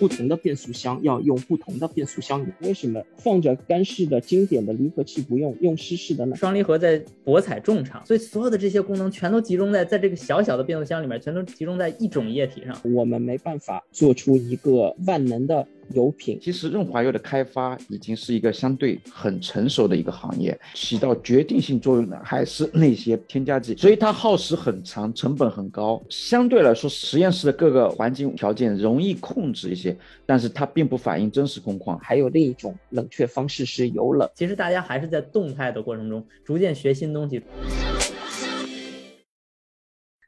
不同的变速箱要用不同的变速箱油。为什么放着干式的经典的离合器不用，用湿式的呢？双离合在博采众长，所以所有的这些功能全都集中在在这个小小的变速箱里面，全都集中在一种液体上。我们没办法做出一个万能的。油品其实润滑油的开发已经是一个相对很成熟的一个行业，起到决定性作用的还是那些添加剂，所以它耗时很长，成本很高。相对来说，实验室的各个环境条件容易控制一些，但是它并不反映真实工况。还有另一种冷却方式是油冷。其实大家还是在动态的过程中逐渐学新东西。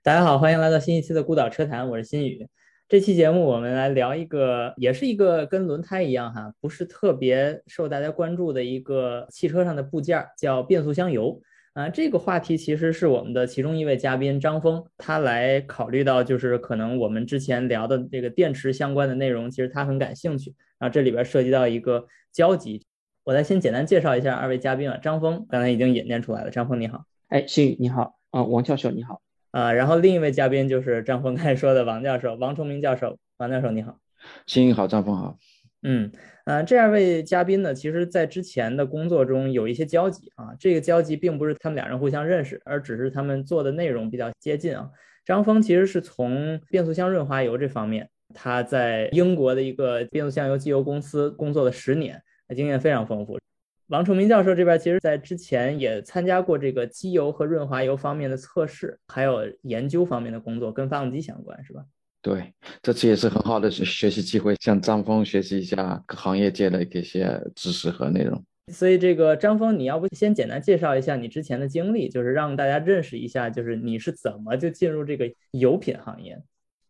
大家好，欢迎来到新一期的孤岛车谈，我是新宇。这期节目我们来聊一个，也是一个跟轮胎一样哈，不是特别受大家关注的一个汽车上的部件，叫变速箱油啊。这个话题其实是我们的其中一位嘉宾张峰，他来考虑到就是可能我们之前聊的这个电池相关的内容，其实他很感兴趣。然后这里边涉及到一个交集，我再先简单介绍一下二位嘉宾啊。张峰刚才已经引荐出来了，张峰你好，哎，新宇你好，啊，王教授你好。啊，然后另一位嘉宾就是张峰刚才说的王教授，王崇明教授。王教授你好，新宇好，张峰好。嗯，呃，这二位嘉宾呢，其实在之前的工作中有一些交集啊。这个交集并不是他们俩人互相认识，而只是他们做的内容比较接近啊。张峰其实是从变速箱润滑油这方面，他在英国的一个变速箱油机油公司工作了十年，经验非常丰富。王崇明教授这边，其实在之前也参加过这个机油和润滑油方面的测试，还有研究方面的工作，跟发动机相关，是吧？对，这次也是很好的学习机会，向张峰学习一下行业界的一些知识和内容。所以，这个张峰，你要不先简单介绍一下你之前的经历，就是让大家认识一下，就是你是怎么就进入这个油品行业？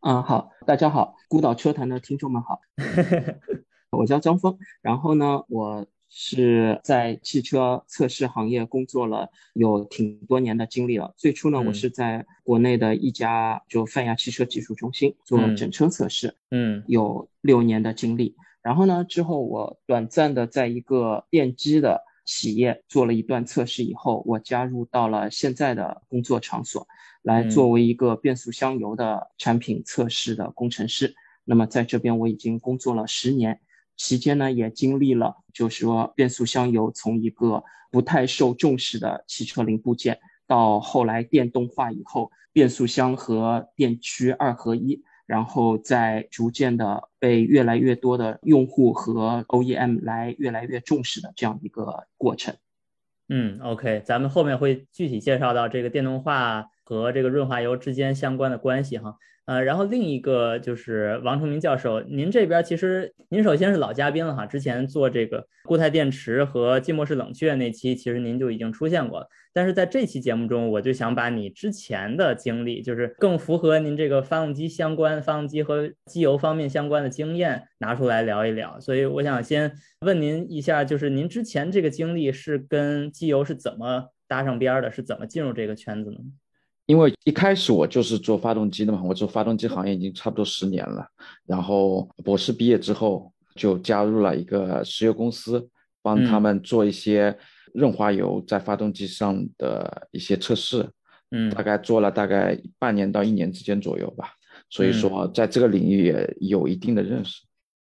啊，好，大家好，孤岛车坛的听众们好，我叫张峰，然后呢，我。是在汽车测试行业工作了有挺多年的经历了。最初呢，我是在国内的一家就泛亚汽车技术中心做整车测试，嗯，有六年的经历。然后呢，之后我短暂的在一个电机的企业做了一段测试以后，我加入到了现在的工作场所，来作为一个变速箱油的产品测试的工程师。那么在这边我已经工作了十年。期间呢，也经历了，就是说变速箱油从一个不太受重视的汽车零部件，到后来电动化以后，变速箱和电驱二合一，然后再逐渐的被越来越多的用户和 OEM 来越来越重视的这样一个过程。嗯，OK，咱们后面会具体介绍到这个电动化和这个润滑油之间相关的关系哈。呃，然后另一个就是王崇明教授，您这边其实您首先是老嘉宾了哈，之前做这个固态电池和浸没式冷却那期，其实您就已经出现过了。但是在这期节目中，我就想把你之前的经历，就是更符合您这个发动机相关、发动机和机油方面相关的经验拿出来聊一聊。所以我想先问您一下，就是您之前这个经历是跟机油是怎么搭上边的，是怎么进入这个圈子呢？因为一开始我就是做发动机的嘛，我做发动机行业已经差不多十年了。然后博士毕业之后就加入了一个石油公司，帮他们做一些润滑油在发动机上的一些测试。嗯，大概做了大概半年到一年之间左右吧。所以说在这个领域也有一定的认识。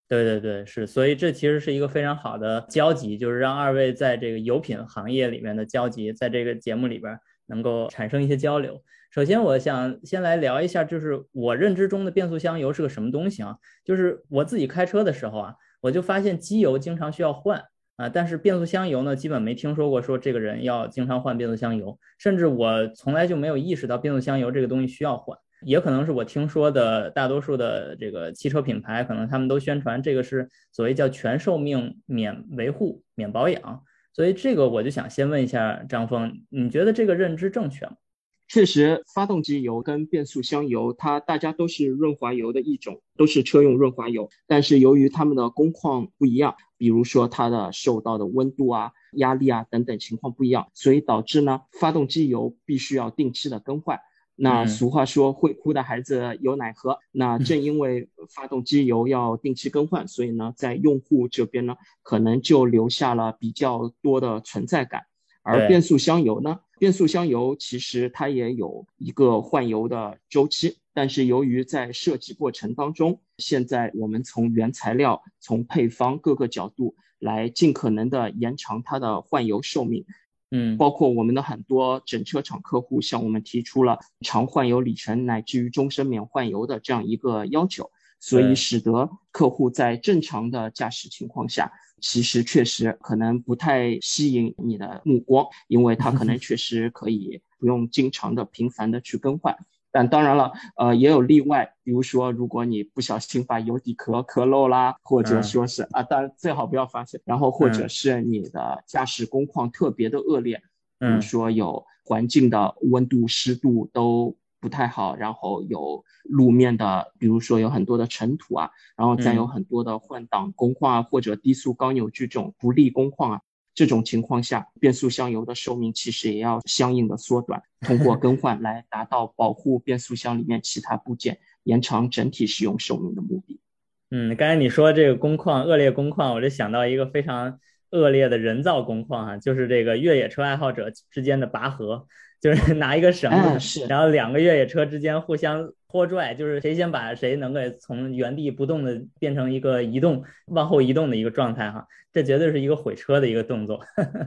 对对对，是。所以这其实是一个非常好的交集，就是让二位在这个油品行业里面的交集，在这个节目里边。能够产生一些交流。首先，我想先来聊一下，就是我认知中的变速箱油是个什么东西啊？就是我自己开车的时候啊，我就发现机油经常需要换啊，但是变速箱油呢，基本没听说过说这个人要经常换变速箱油，甚至我从来就没有意识到变速箱油这个东西需要换。也可能是我听说的大多数的这个汽车品牌，可能他们都宣传这个是所谓叫全寿命免维护、免保养。所以这个我就想先问一下张峰，你觉得这个认知正确吗？确实，发动机油跟变速箱油，它大家都是润滑油的一种，都是车用润滑油。但是由于它们的工况不一样，比如说它的受到的温度啊、压力啊等等情况不一样，所以导致呢，发动机油必须要定期的更换。那俗话说，会哭的孩子有奶喝。那正因为发动机油要定期更换，所以呢，在用户这边呢，可能就留下了比较多的存在感。而变速箱油呢，变速箱油其实它也有一个换油的周期，但是由于在设计过程当中，现在我们从原材料、从配方各个角度来尽可能的延长它的换油寿命。嗯，包括我们的很多整车厂客户向我们提出了长换油里程乃至于终身免换油的这样一个要求，所以使得客户在正常的驾驶情况下，其实确实可能不太吸引你的目光，因为它可能 确实可以不用经常的频繁的去更换。但当然了，呃，也有例外，比如说，如果你不小心把油底壳磕漏啦，或者说是啊，当然最好不要发生。然后或者是你的驾驶工况特别的恶劣，比如说有环境的温度、湿度都不太好，然后有路面的，比如说有很多的尘土啊，然后再有很多的换挡工况啊，或者低速高扭矩这种不利工况啊。这种情况下，变速箱油的寿命其实也要相应的缩短，通过更换来达到保护变速箱里面其他部件、延长整体使用寿命的目的。嗯，刚才你说这个工况恶劣工况，我就想到一个非常恶劣的人造工况啊，就是这个越野车爱好者之间的拔河，就是拿一个绳子，然后两个越野车之间互相。拖拽就是谁先把谁能给从原地不动的变成一个移动往后移动的一个状态哈，这绝对是一个毁车的一个动作。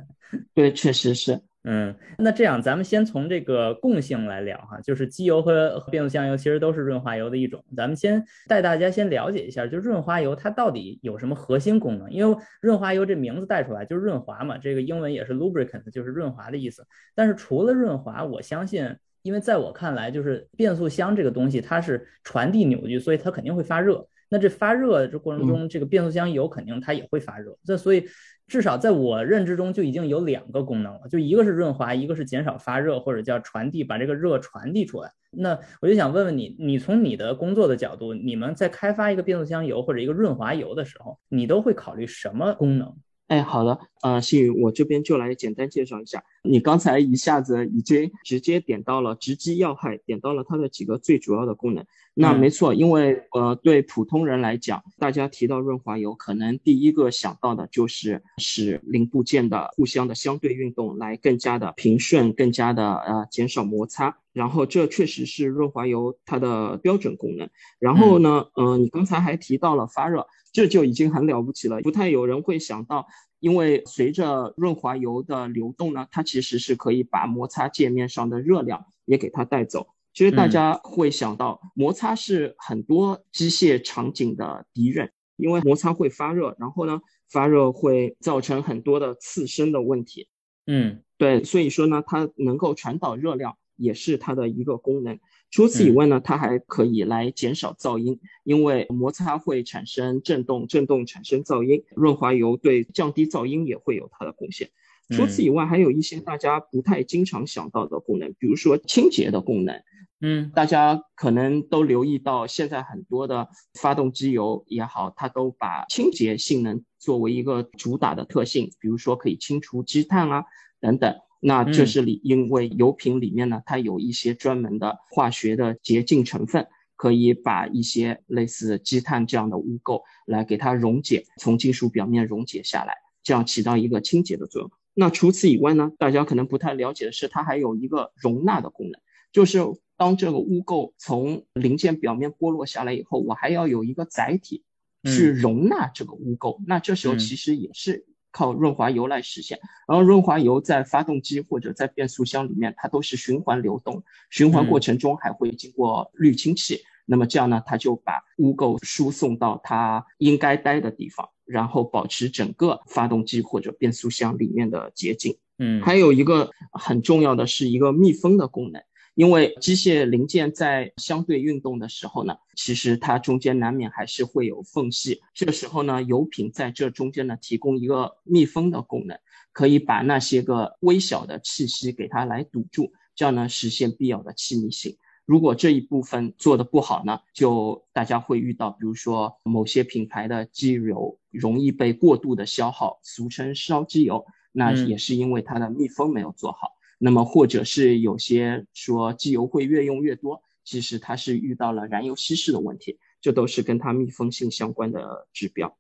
对，确实是。嗯，那这样咱们先从这个共性来聊哈，就是机油和变速箱油其实都是润滑油的一种。咱们先带大家先了解一下，就润滑油它到底有什么核心功能？因为润滑油这名字带出来就是润滑嘛，这个英文也是 lubricant，就是润滑的意思。但是除了润滑，我相信。因为在我看来，就是变速箱这个东西，它是传递扭矩，所以它肯定会发热。那这发热这过程中，这个变速箱油肯定它也会发热。这所以至少在我认知中就已经有两个功能了，就一个是润滑，一个是减少发热或者叫传递，把这个热传递出来。那我就想问问你，你从你的工作的角度，你们在开发一个变速箱油或者一个润滑油的时候，你都会考虑什么功能？哎，好的，呃，幸宇，我这边就来简单介绍一下。你刚才一下子已经直接点到了直击要害，点到了它的几个最主要的功能。那没错，因为呃，对普通人来讲，大家提到润滑油，可能第一个想到的就是使零部件的互相的相对运动来更加的平顺，更加的呃减少摩擦。然后这确实是润滑油它的标准功能。然后呢，嗯，你刚才还提到了发热。这就已经很了不起了，不太有人会想到，因为随着润滑油的流动呢，它其实是可以把摩擦界面上的热量也给它带走。其实大家会想到，摩擦是很多机械场景的敌人，因为摩擦会发热，然后呢，发热会造成很多的刺身的问题。嗯，对，所以说呢，它能够传导热量也是它的一个功能。除此以外呢，它还可以来减少噪音，因为摩擦会产生震动，震动产生噪音。润滑油对降低噪音也会有它的贡献。除此以外，还有一些大家不太经常想到的功能，比如说清洁的功能。嗯，大家可能都留意到，现在很多的发动机油也好，它都把清洁性能作为一个主打的特性，比如说可以清除积碳啊等等。那这是里，因为油品里面呢，它有一些专门的化学的洁净成分，可以把一些类似积碳这样的污垢来给它溶解，从金属表面溶解下来，这样起到一个清洁的作用。那除此以外呢，大家可能不太了解的是，它还有一个容纳的功能，就是当这个污垢从零件表面剥落下来以后，我还要有一个载体去容纳这个污垢。那这时候其实也是。靠润滑油来实现，然后润滑油在发动机或者在变速箱里面，它都是循环流动，循环过程中还会经过滤清器，那么这样呢，它就把污垢输送到它应该待的地方，然后保持整个发动机或者变速箱里面的洁净。嗯，还有一个很重要的是一个密封的功能。因为机械零件在相对运动的时候呢，其实它中间难免还是会有缝隙。这个时候呢，油品在这中间呢提供一个密封的功能，可以把那些个微小的气息给它来堵住，这样呢实现必要的气密性。如果这一部分做的不好呢，就大家会遇到，比如说某些品牌的机油容易被过度的消耗，俗称烧机油，那也是因为它的密封没有做好。那么，或者是有些说机油会越用越多，其实它是遇到了燃油稀释的问题，这都是跟它密封性相关的指标。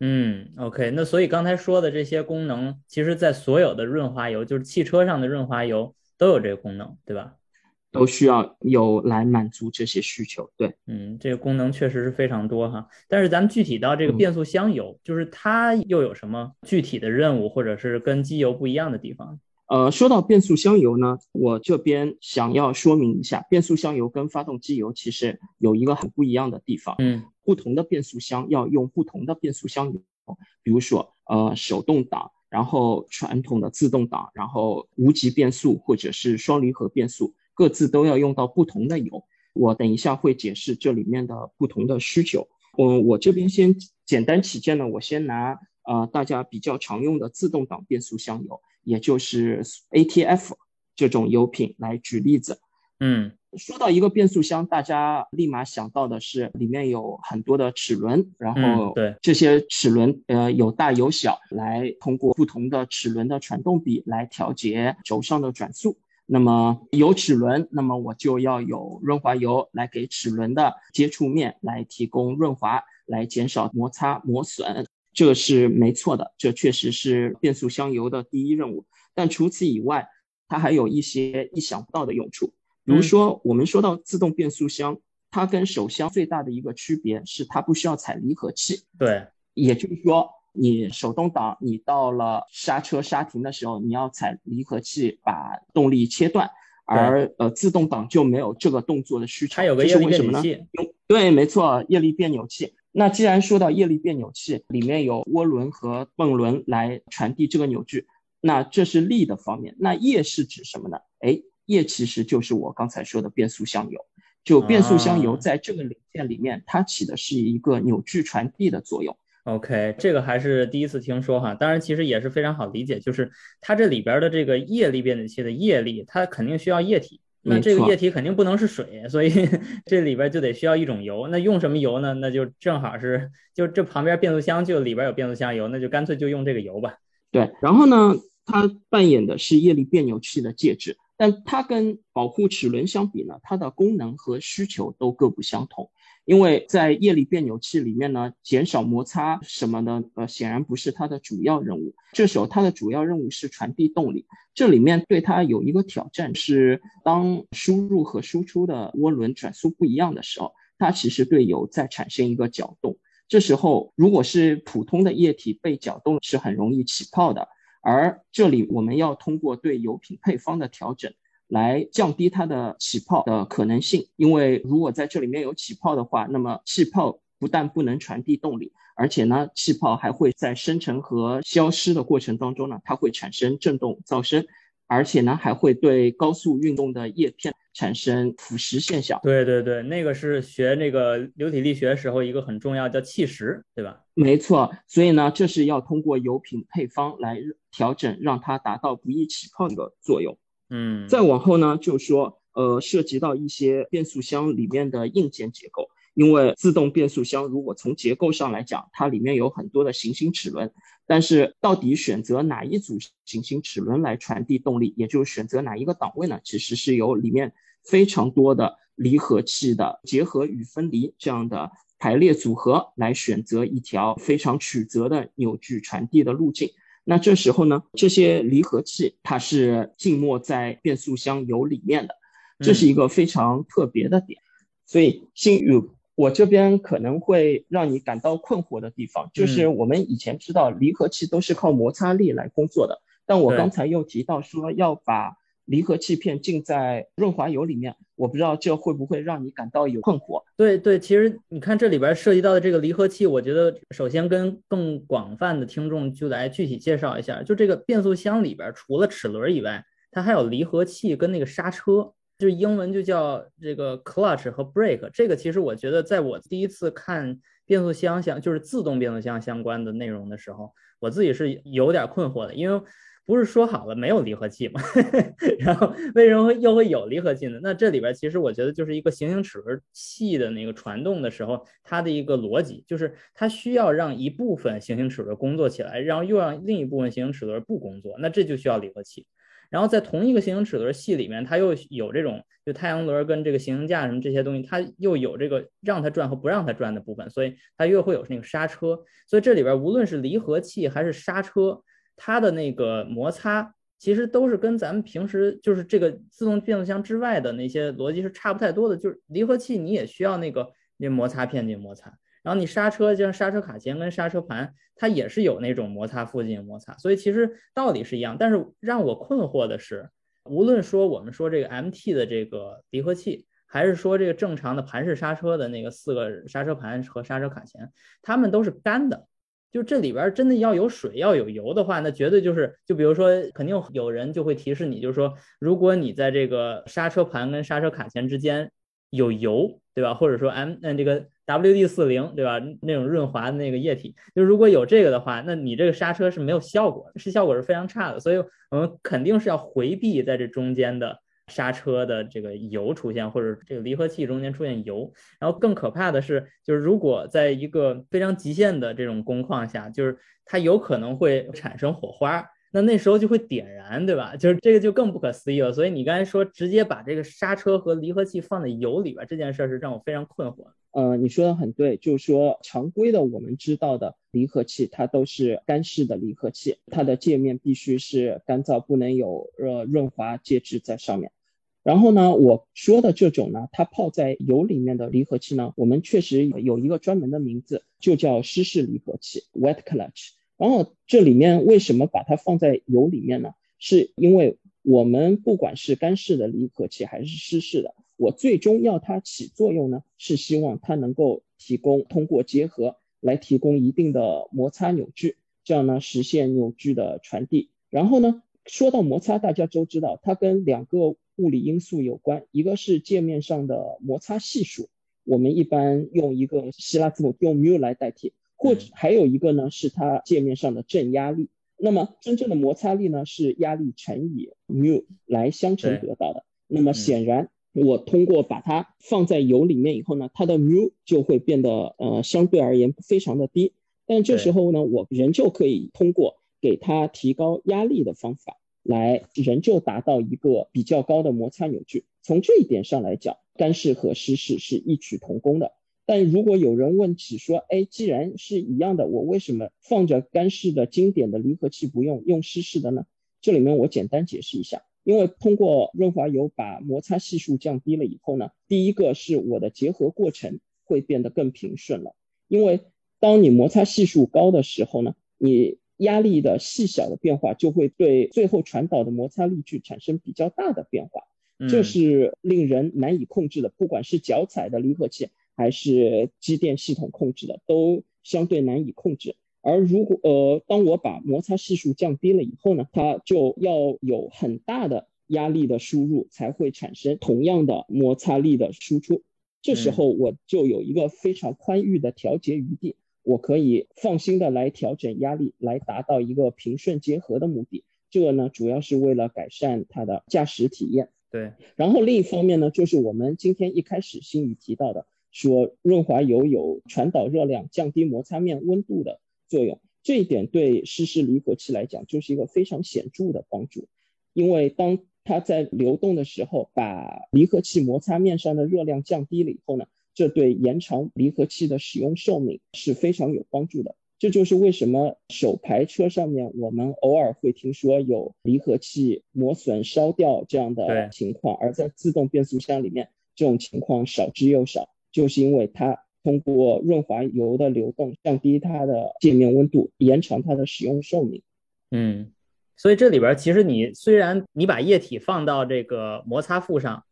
嗯，OK，那所以刚才说的这些功能，其实在所有的润滑油，就是汽车上的润滑油都有这个功能，对吧？都需要有来满足这些需求。对，嗯，这个功能确实是非常多哈。但是咱们具体到这个变速箱油，就是它又有什么具体的任务，或者是跟机油不一样的地方？呃，说到变速箱油呢，我这边想要说明一下，变速箱油跟发动机油其实有一个很不一样的地方。嗯，不同的变速箱要用不同的变速箱油，比如说呃手动挡，然后传统的自动挡，然后无级变速或者是双离合变速。各自都要用到不同的油，我等一下会解释这里面的不同的需求。嗯，我这边先简单起见呢，我先拿呃大家比较常用的自动挡变速箱油，也就是 ATF 这种油品来举例子。嗯，说到一个变速箱，大家立马想到的是里面有很多的齿轮，然后对这些齿轮呃有大有小，来通过不同的齿轮的传动比来调节轴上的转速。那么有齿轮，那么我就要有润滑油来给齿轮的接触面来提供润滑，来减少摩擦磨损，这是没错的，这确实是变速箱油的第一任务。但除此以外，它还有一些意想不到的用处。比如说，我们说到自动变速箱，它跟手箱最大的一个区别是它不需要踩离合器。对，也就是说。你手动挡，你到了刹车刹停的时候，你要踩离合器把动力切断，而呃自动挡就没有这个动作的需求。它有个液力变扭器。对，没错，液力变扭器。那既然说到液力变扭器，里面有涡轮和泵轮来传递这个扭矩，那这是力的方面。那液是指什么呢？哎，液其实就是我刚才说的变速箱油。就变速箱油在这个零件里面，它起的是一个扭矩传递的作用。OK，这个还是第一次听说哈，当然其实也是非常好理解，就是它这里边的这个液力变扭器的液力，它肯定需要液体，那这个液体肯定不能是水，所以 这里边就得需要一种油，那用什么油呢？那就正好是，就这旁边变速箱就里边有变速箱油，那就干脆就用这个油吧。对，然后呢，它扮演的是液力变扭器的介质，但它跟保护齿轮相比呢，它的功能和需求都各不相同。因为在液力变扭器里面呢，减少摩擦什么的，呃，显然不是它的主要任务。这时候它的主要任务是传递动力。这里面对它有一个挑战是，当输入和输出的涡轮转速不一样的时候，它其实对油在产生一个搅动。这时候如果是普通的液体被搅动，是很容易起泡的。而这里我们要通过对油品配方的调整。来降低它的起泡的可能性，因为如果在这里面有起泡的话，那么气泡不但不能传递动力，而且呢，气泡还会在生成和消失的过程当中呢，它会产生振动噪声，而且呢，还会对高速运动的叶片产生腐蚀现象。对对对，那个是学那个流体力学时候一个很重要叫气蚀，对吧？没错，所以呢，这是要通过油品配方来调整，让它达到不易起泡的作用。嗯，再往后呢，就是说，呃，涉及到一些变速箱里面的硬件结构，因为自动变速箱如果从结构上来讲，它里面有很多的行星齿轮，但是到底选择哪一组行星齿轮来传递动力，也就是选择哪一个档位呢？其实是由里面非常多的离合器的结合与分离这样的排列组合来选择一条非常曲折的扭矩传递的路径。那这时候呢，这些离合器它是浸没在变速箱油里面的，这是一个非常特别的点。所以，新宇，我这边可能会让你感到困惑的地方，就是我们以前知道离合器都是靠摩擦力来工作的，但我刚才又提到说要把。离合器片浸在润滑油里面，我不知道这会不会让你感到有困惑。对对，其实你看这里边涉及到的这个离合器，我觉得首先跟更广泛的听众就来具体介绍一下，就这个变速箱里边除了齿轮以外，它还有离合器跟那个刹车，就是英文就叫这个 clutch 和 brake。这个其实我觉得在我第一次看变速箱相就是自动变速箱相关的内容的时候，我自己是有点困惑的，因为。不是说好了没有离合器吗？然后为什么又会有离合器呢？那这里边其实我觉得就是一个行星齿轮器的那个传动的时候，它的一个逻辑就是它需要让一部分行星齿轮工作起来，然后又让另一部分行星齿轮不工作，那这就需要离合器。然后在同一个行星齿轮系里面，它又有这种就太阳轮跟这个行星架什么这些东西，它又有这个让它转和不让它转的部分，所以它又会有那个刹车。所以这里边无论是离合器还是刹车。它的那个摩擦其实都是跟咱们平时就是这个自动变速箱之外的那些逻辑是差不太多的。就是离合器你也需要那个那摩擦片进行摩擦，然后你刹车就像刹车卡钳跟刹车盘，它也是有那种摩擦附近摩擦，所以其实道理是一样。但是让我困惑的是，无论说我们说这个 MT 的这个离合器，还是说这个正常的盘式刹车的那个四个刹车盘和刹车卡钳，它们都是干的。就这里边真的要有水要有油的话，那绝对就是，就比如说，肯定有人就会提示你，就是说，如果你在这个刹车盘跟刹车卡钳之间有油，对吧？或者说 M 那这个 WD 四零，对吧？那种润滑的那个液体，就如果有这个的话，那你这个刹车是没有效果，是效果是非常差的。所以我们肯定是要回避在这中间的。刹车的这个油出现，或者这个离合器中间出现油，然后更可怕的是，就是如果在一个非常极限的这种工况下，就是它有可能会产生火花，那那时候就会点燃，对吧？就是这个就更不可思议了。所以你刚才说直接把这个刹车和离合器放在油里边这件事是让我非常困惑。呃，你说的很对，就是说常规的我们知道的离合器，它都是干式的离合器，它的界面必须是干燥，不能有呃润滑介质在上面。然后呢，我说的这种呢，它泡在油里面的离合器呢，我们确实有一个专门的名字，就叫湿式离合器 （wet clutch）。然后这里面为什么把它放在油里面呢？是因为我们不管是干式的离合器还是湿式的，我最终要它起作用呢，是希望它能够提供通过结合来提供一定的摩擦扭矩，这样呢实现扭矩的传递。然后呢，说到摩擦，大家都知道它跟两个。物理因素有关，一个是界面上的摩擦系数，我们一般用一个希腊字母用 mu 来代替，或者还有一个呢是它界面上的正压力。那么真正的摩擦力呢是压力乘以 mu 来相乘得到的。那么显然，我通过把它放在油里面以后呢，它的 mu 就会变得呃相对而言非常的低。但这时候呢，我仍旧可以通过给它提高压力的方法。来仍旧达到一个比较高的摩擦扭矩。从这一点上来讲，干式和湿式是异曲同工的。但如果有人问起说，哎，既然是一样的，我为什么放着干式的经典的离合器不用，用湿式的呢？这里面我简单解释一下，因为通过润滑油把摩擦系数降低了以后呢，第一个是我的结合过程会变得更平顺了。因为当你摩擦系数高的时候呢，你压力的细小的变化就会对最后传导的摩擦力矩产生比较大的变化，这是令人难以控制的。不管是脚踩的离合器还是机电系统控制的，都相对难以控制。而如果呃，当我把摩擦系数降低了以后呢，它就要有很大的压力的输入才会产生同样的摩擦力的输出。这时候我就有一个非常宽裕的调节余地。我可以放心的来调整压力，来达到一个平顺结合的目的。这个呢，主要是为了改善它的驾驶体验。对。然后另一方面呢，就是我们今天一开始新宇提到的，说润滑油有传导热量、降低摩擦面温度的作用。这一点对湿式离合器来讲，就是一个非常显著的帮助。因为当它在流动的时候，把离合器摩擦面上的热量降低了以后呢？这对延长离合器的使用寿命是非常有帮助的。这就是为什么手排车上面我们偶尔会听说有离合器磨损、烧掉这样的情况，而在自动变速箱里面这种情况少之又少，就是因为它通过润滑油的流动降低它的界面温度，延长它的使用寿命。嗯，所以这里边其实你虽然你把液体放到这个摩擦副上。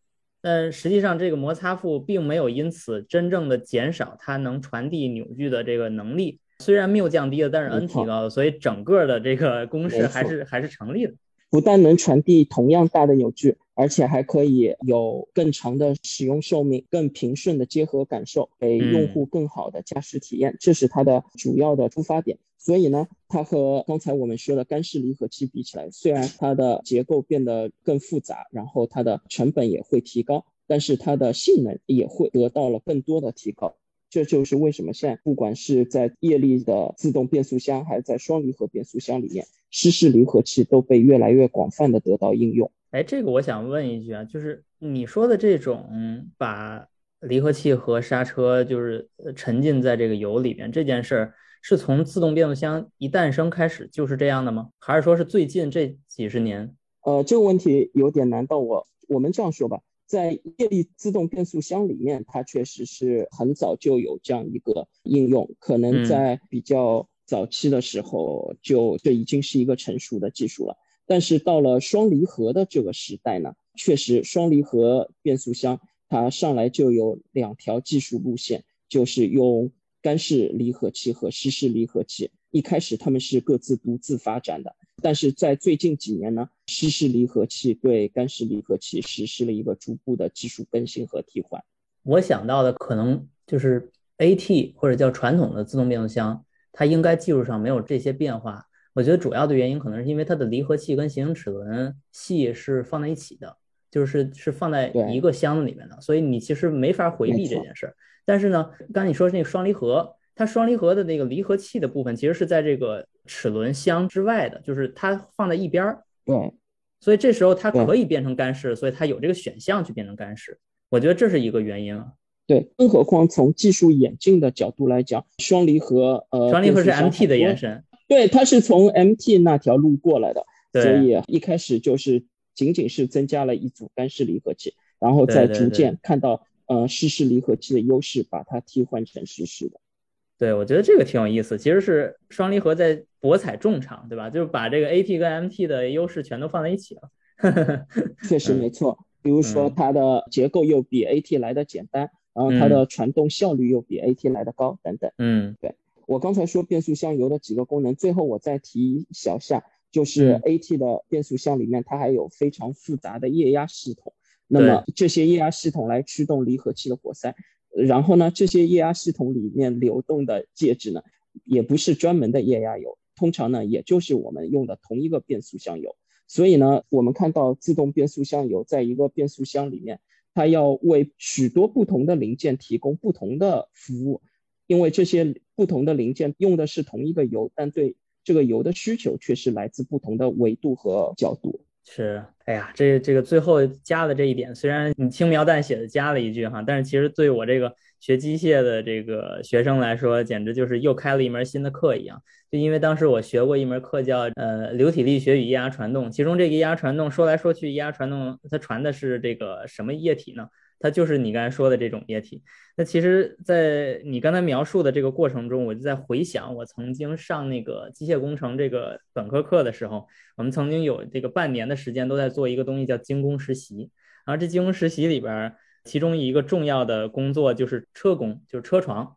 但实际上，这个摩擦副并没有因此真正的减少它能传递扭矩的这个能力。虽然缪降低了，但是 N 提高了，所以整个的这个公式还是还是成立的。不但能传递同样大的扭矩，而且还可以有更长的使用寿命、更平顺的结合感受，给用户更好的驾驶体验。这是它的主要的出发点。所以呢，它和刚才我们说的干式离合器比起来，虽然它的结构变得更复杂，然后它的成本也会提高，但是它的性能也会得到了更多的提高。这就是为什么现在不管是在液力的自动变速箱，还是在双离合变速箱里面，湿式离合器都被越来越广泛的得到应用。哎，这个我想问一句啊，就是你说的这种把离合器和刹车就是沉浸在这个油里面这件事儿。是从自动变速箱一诞生开始就是这样的吗？还是说是最近这几十年呃，这个问题有点难到我。我们这样说吧，在液力自动变速箱里面，它确实是很早就有这样一个应用，可能在比较早期的时候就这已经是一个成熟的技术了。但是到了双离合的这个时代呢，确实双离合变速箱它上来就有两条技术路线，就是用干式离合器和湿式离合器。一开始他们是各自独自发展的，但是在最近几年呢，湿式离合器对干式离合器实施了一个逐步的技术更新和替换。我想到的可能就是 AT 或者叫传统的自动变速箱，它应该技术上没有这些变化。我觉得主要的原因可能是因为它的离合器跟行星齿轮系是放在一起的，就是是放在一个箱子里面的，所以你其实没法回避这件事儿。但是呢，刚才你说那个双离合。它双离合的那个离合器的部分，其实是在这个齿轮箱之外的，就是它放在一边儿。对，所以这时候它可以变成干式，所以它有这个选项去变成干式。我觉得这是一个原因啊。对，更何况从技术演进的角度来讲，双离合呃，双离合是 MT 的延伸。对，它是从 MT 那条路过来的，所以一开始就是仅仅是增加了一组干式离合器，然后再逐渐看到呃湿式离合器的优势，把它替换成湿式的。对，我觉得这个挺有意思。其实是双离合在博采众长，对吧？就是把这个 AT 跟 MT 的优势全都放在一起了。确实没错。比如说它的结构又比 AT 来的简单，然后它的传动效率又比 AT 来的高，等等。嗯，对我刚才说变速箱油的几个功能，最后我再提一小下，就是 AT 的变速箱里面它还有非常复杂的液压系统，那么这些液压系统来驱动离合器的活塞。然后呢，这些液压系统里面流动的介质呢，也不是专门的液压油，通常呢，也就是我们用的同一个变速箱油。所以呢，我们看到自动变速箱油在一个变速箱里面，它要为许多不同的零件提供不同的服务，因为这些不同的零件用的是同一个油，但对这个油的需求却是来自不同的维度和角度。是，哎呀，这这个最后加的这一点，虽然你轻描淡写的加了一句哈，但是其实对我这个学机械的这个学生来说，简直就是又开了一门新的课一样。就因为当时我学过一门课叫呃流体力学与液压传动，其中这个液压传动说来说去，液压传动它传的是这个什么液体呢？它就是你刚才说的这种液体。那其实，在你刚才描述的这个过程中，我就在回想我曾经上那个机械工程这个本科课的时候，我们曾经有这个半年的时间都在做一个东西叫精工实习。然后这精工实习里边，其中一个重要的工作就是车工，就是车床。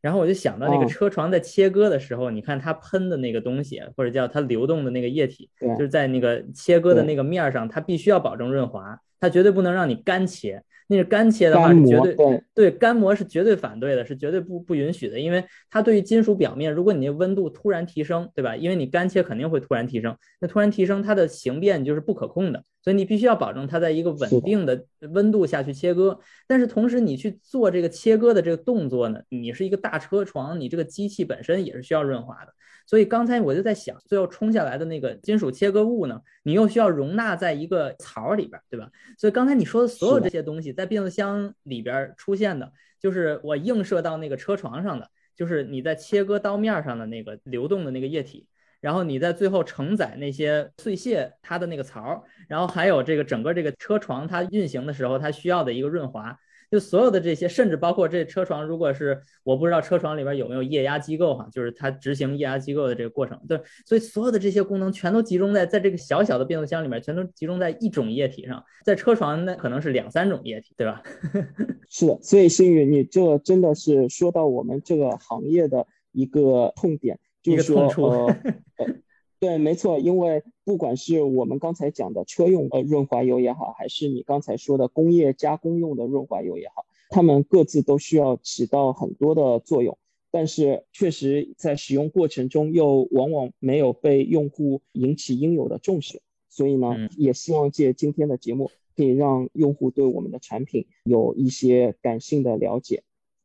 然后我就想到那个车床在切割的时候，你看它喷的那个东西，或者叫它流动的那个液体，就是在那个切割的那个面上，它必须要保证润滑，它绝对不能让你干切。那是干切的话，绝对对干磨是绝对反对的，是绝对不不允许的，因为它对于金属表面，如果你那温度突然提升，对吧？因为你干切肯定会突然提升，那突然提升它的形变就是不可控的，所以你必须要保证它在一个稳定的温度下去切割。但是同时你去做这个切割的这个动作呢，你是一个大车床，你这个机器本身也是需要润滑的。所以刚才我就在想，最后冲下来的那个金属切割物呢，你又需要容纳在一个槽里边，对吧？所以刚才你说的所有这些东西，在变速箱里边出现的，就是我映射到那个车床上的，就是你在切割刀面上的那个流动的那个液体，然后你在最后承载那些碎屑它的那个槽，然后还有这个整个这个车床它运行的时候它需要的一个润滑。就所有的这些，甚至包括这车床，如果是我不知道车床里边有没有液压机构哈，就是它执行液压机构的这个过程，对，所以所有的这些功能全都集中在在这个小小的变速箱里面，全都集中在一种液体上，在车床那可能是两三种液体，对吧？是的，所以星宇，你这真的是说到我们这个行业的一个痛点，就是说呃。对，没错，因为不管是我们刚才讲的车用呃润滑油也好，还是你刚才说的工业加工用的润滑油也好，它们各自都需要起到很多的作用，但是确实在使用过程中又往往没有被用户引起应有的重视，所以呢，也希望借今天的节目可以让用户对我们的产品有一些感性的了解，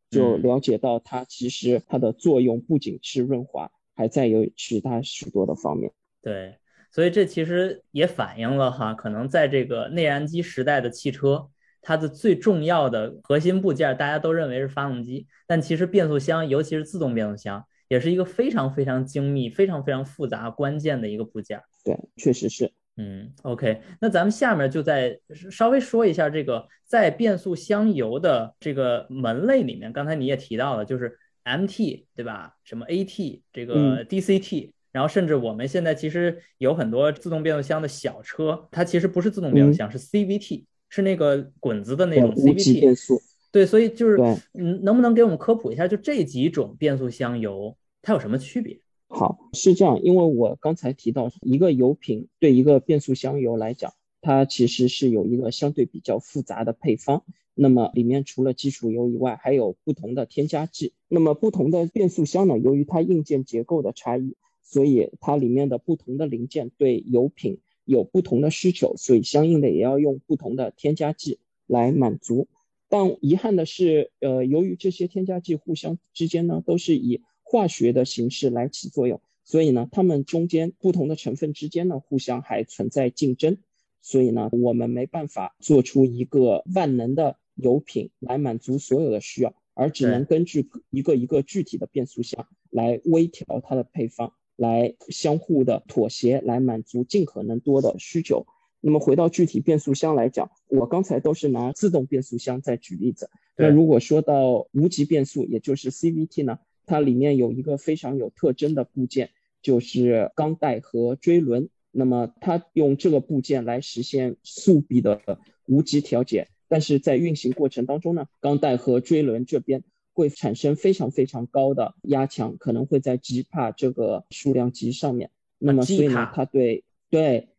就了解到它其实它的作用不仅是润滑。还在有其他许多的方面，对，所以这其实也反映了哈，可能在这个内燃机时代的汽车，它的最重要的核心部件，大家都认为是发动机，但其实变速箱，尤其是自动变速箱，也是一个非常非常精密、非常非常复杂、关键的一个部件。对，确实是。嗯，OK，那咱们下面就再稍微说一下这个在变速箱油的这个门类里面，刚才你也提到了，就是 MT 对吧？什么 AT 这个 DCT，然后甚至我们现在其实有很多自动变速箱的小车，它其实不是自动变速箱，是 CVT，是那个滚子的那种 CVT 变速。对，所以就是嗯，能不能给我们科普一下，就这几种变速箱油它有什么区别？好，是这样，因为我刚才提到，一个油品对一个变速箱油来讲，它其实是有一个相对比较复杂的配方。那么里面除了基础油以外，还有不同的添加剂。那么不同的变速箱呢，由于它硬件结构的差异，所以它里面的不同的零件对油品有不同的需求，所以相应的也要用不同的添加剂来满足。但遗憾的是，呃，由于这些添加剂互相之间呢，都是以化学的形式来起作用，所以呢，它们中间不同的成分之间呢，互相还存在竞争，所以呢，我们没办法做出一个万能的油品来满足所有的需要，而只能根据一个一个具体的变速箱来微调它的配方，来相互的妥协，来满足尽可能多的需求。那么回到具体变速箱来讲，我刚才都是拿自动变速箱在举例子，那如果说到无级变速，也就是 CVT 呢？它里面有一个非常有特征的部件，就是钢带和锥轮。那么它用这个部件来实现速比的无级调节，但是在运行过程当中呢，钢带和锥轮这边会产生非常非常高的压强，可能会在吉帕这个数量级上面。那么所以呢，它对对，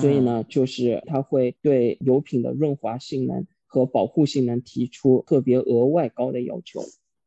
所以呢，就是它会对油品的润滑性能和保护性能提出特别额外高的要求。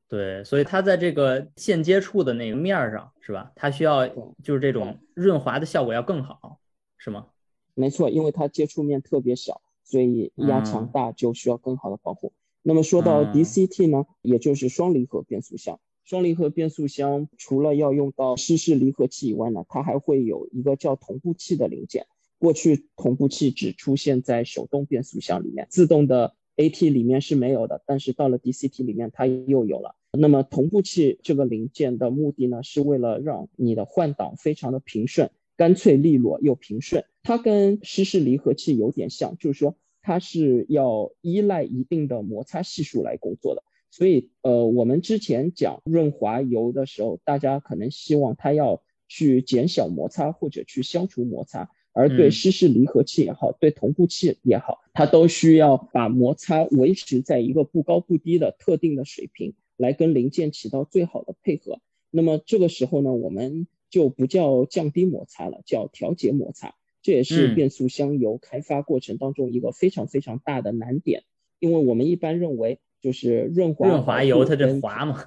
对，所以它在这个线接触的那个面儿上，是吧？它需要就是这种润滑的效果要更好，是吗？没错，因为它接触面特别小，所以压强大就需要更好的保护。那么说到 DCT 呢，也就是双离合变速箱。双离合变速箱除了要用到湿式离合器以外呢，它还会有一个叫同步器的零件。过去同步器只出现在手动变速箱里面，自动的。AT 里面是没有的，但是到了 DCT 里面它又有了。那么同步器这个零件的目的呢，是为了让你的换挡非常的平顺、干脆利落又平顺。它跟湿式离合器有点像，就是说它是要依赖一定的摩擦系数来工作的。所以，呃，我们之前讲润滑油的时候，大家可能希望它要去减小摩擦或者去消除摩擦。而对湿式离合器也好，对同步器也好，它都需要把摩擦维持在一个不高不低的特定的水平，来跟零件起到最好的配合。那么这个时候呢，我们就不叫降低摩擦了，叫调节摩擦。这也是变速箱油开发过程当中一个非常非常大的难点，因为我们一般认为就是润滑润滑油它这滑嘛，